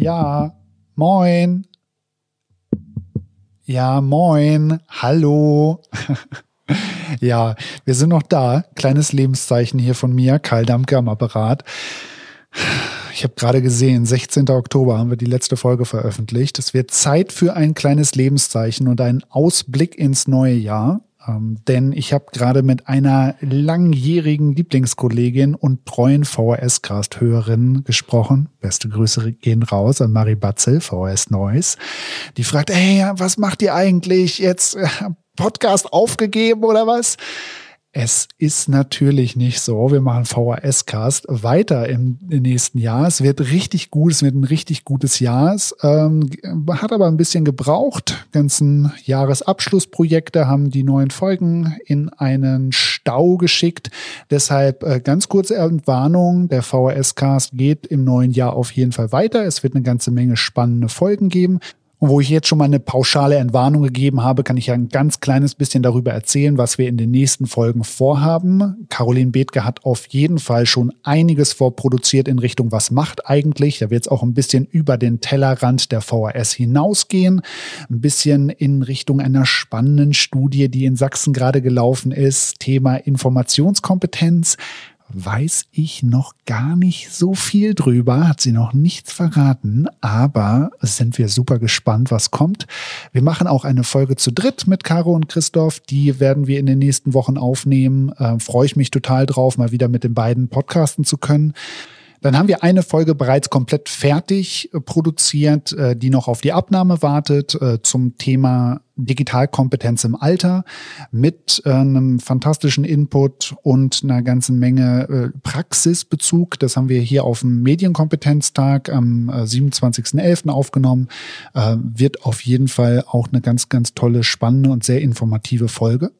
Ja, moin. Ja, moin. Hallo. ja, wir sind noch da. Kleines Lebenszeichen hier von mir, Karl Dampke am Apparat. Ich habe gerade gesehen, 16. Oktober haben wir die letzte Folge veröffentlicht. Es wird Zeit für ein kleines Lebenszeichen und einen Ausblick ins neue Jahr. Ähm, denn ich habe gerade mit einer langjährigen Lieblingskollegin und treuen VHS-Cast-Hörerin gesprochen. Beste Grüße gehen raus an Marie Batzel, VHS Neues. Die fragt, hey, was macht ihr eigentlich jetzt? Äh, Podcast aufgegeben oder was? Es ist natürlich nicht so. Wir machen VHS-Cast weiter im, im, nächsten Jahr. Es wird richtig gut, es wird ein richtig gutes Jahr. Es ähm, hat aber ein bisschen gebraucht. Ganzen Jahresabschlussprojekte haben die neuen Folgen in einen Stau geschickt. Deshalb äh, ganz kurze Entwarnung. Der VHS-Cast geht im neuen Jahr auf jeden Fall weiter. Es wird eine ganze Menge spannende Folgen geben. Und wo ich jetzt schon mal eine pauschale Entwarnung gegeben habe, kann ich ja ein ganz kleines bisschen darüber erzählen, was wir in den nächsten Folgen vorhaben. Caroline Bethke hat auf jeden Fall schon einiges vorproduziert in Richtung Was macht eigentlich. Da wird es auch ein bisschen über den Tellerrand der VHS hinausgehen. Ein bisschen in Richtung einer spannenden Studie, die in Sachsen gerade gelaufen ist. Thema Informationskompetenz weiß ich noch gar nicht so viel drüber, hat sie noch nichts verraten, aber sind wir super gespannt, was kommt. Wir machen auch eine Folge zu dritt mit Caro und Christoph, die werden wir in den nächsten Wochen aufnehmen. Äh, Freue ich mich total drauf, mal wieder mit den beiden podcasten zu können. Dann haben wir eine Folge bereits komplett fertig äh, produziert, äh, die noch auf die Abnahme wartet äh, zum Thema Digitalkompetenz im Alter mit einem fantastischen Input und einer ganzen Menge Praxisbezug. Das haben wir hier auf dem Medienkompetenztag am 27.11. aufgenommen. Wird auf jeden Fall auch eine ganz, ganz tolle, spannende und sehr informative Folge.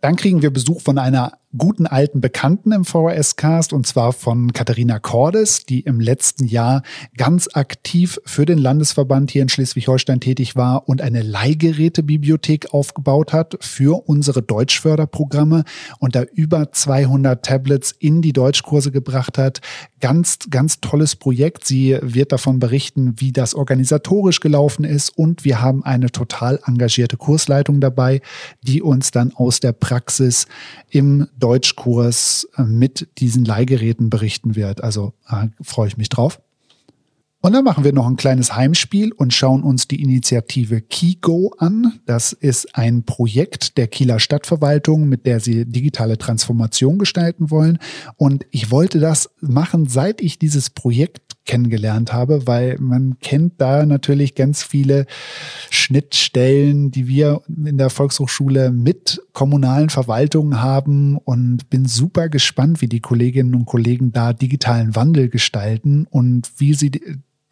Dann kriegen wir Besuch von einer guten alten Bekannten im VHS-Cast und zwar von Katharina Cordes, die im letzten Jahr ganz aktiv für den Landesverband hier in Schleswig-Holstein tätig war und eine Leihgerätebibliothek aufgebaut hat für unsere Deutschförderprogramme und da über 200 Tablets in die Deutschkurse gebracht hat. Ganz, ganz tolles Projekt. Sie wird davon berichten, wie das organisatorisch gelaufen ist und wir haben eine total engagierte Kursleitung dabei, die uns dann aus der Praxis im Deutschkurs äh, mit diesen Leihgeräten berichten wird. Also äh, freue ich mich drauf. Und dann machen wir noch ein kleines Heimspiel und schauen uns die Initiative KiGo an. Das ist ein Projekt der Kieler Stadtverwaltung, mit der sie digitale Transformation gestalten wollen. Und ich wollte das machen, seit ich dieses Projekt kennengelernt habe, weil man kennt da natürlich ganz viele Schnittstellen, die wir in der Volkshochschule mit kommunalen Verwaltungen haben und bin super gespannt, wie die Kolleginnen und Kollegen da digitalen Wandel gestalten und wie sie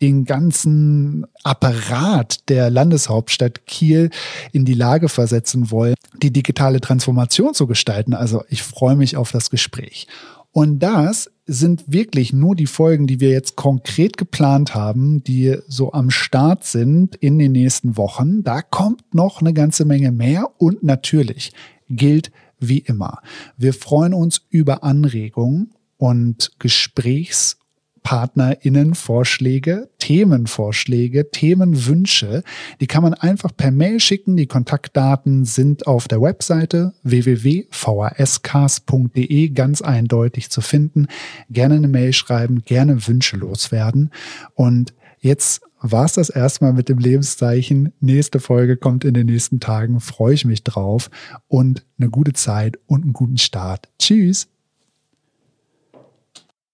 den ganzen Apparat der Landeshauptstadt Kiel in die Lage versetzen wollen, die digitale Transformation zu gestalten. Also ich freue mich auf das Gespräch. Und das sind wirklich nur die Folgen, die wir jetzt konkret geplant haben, die so am Start sind in den nächsten Wochen. Da kommt noch eine ganze Menge mehr und natürlich gilt wie immer. Wir freuen uns über Anregungen und Gesprächs- PartnerInnen-Vorschläge, Themenvorschläge, Themenwünsche. Die kann man einfach per Mail schicken. Die Kontaktdaten sind auf der Webseite www.vhscast.de ganz eindeutig zu finden. Gerne eine Mail schreiben, gerne Wünsche loswerden. Und jetzt war es das erstmal mit dem Lebenszeichen. Nächste Folge kommt in den nächsten Tagen. Freue ich mich drauf und eine gute Zeit und einen guten Start. Tschüss.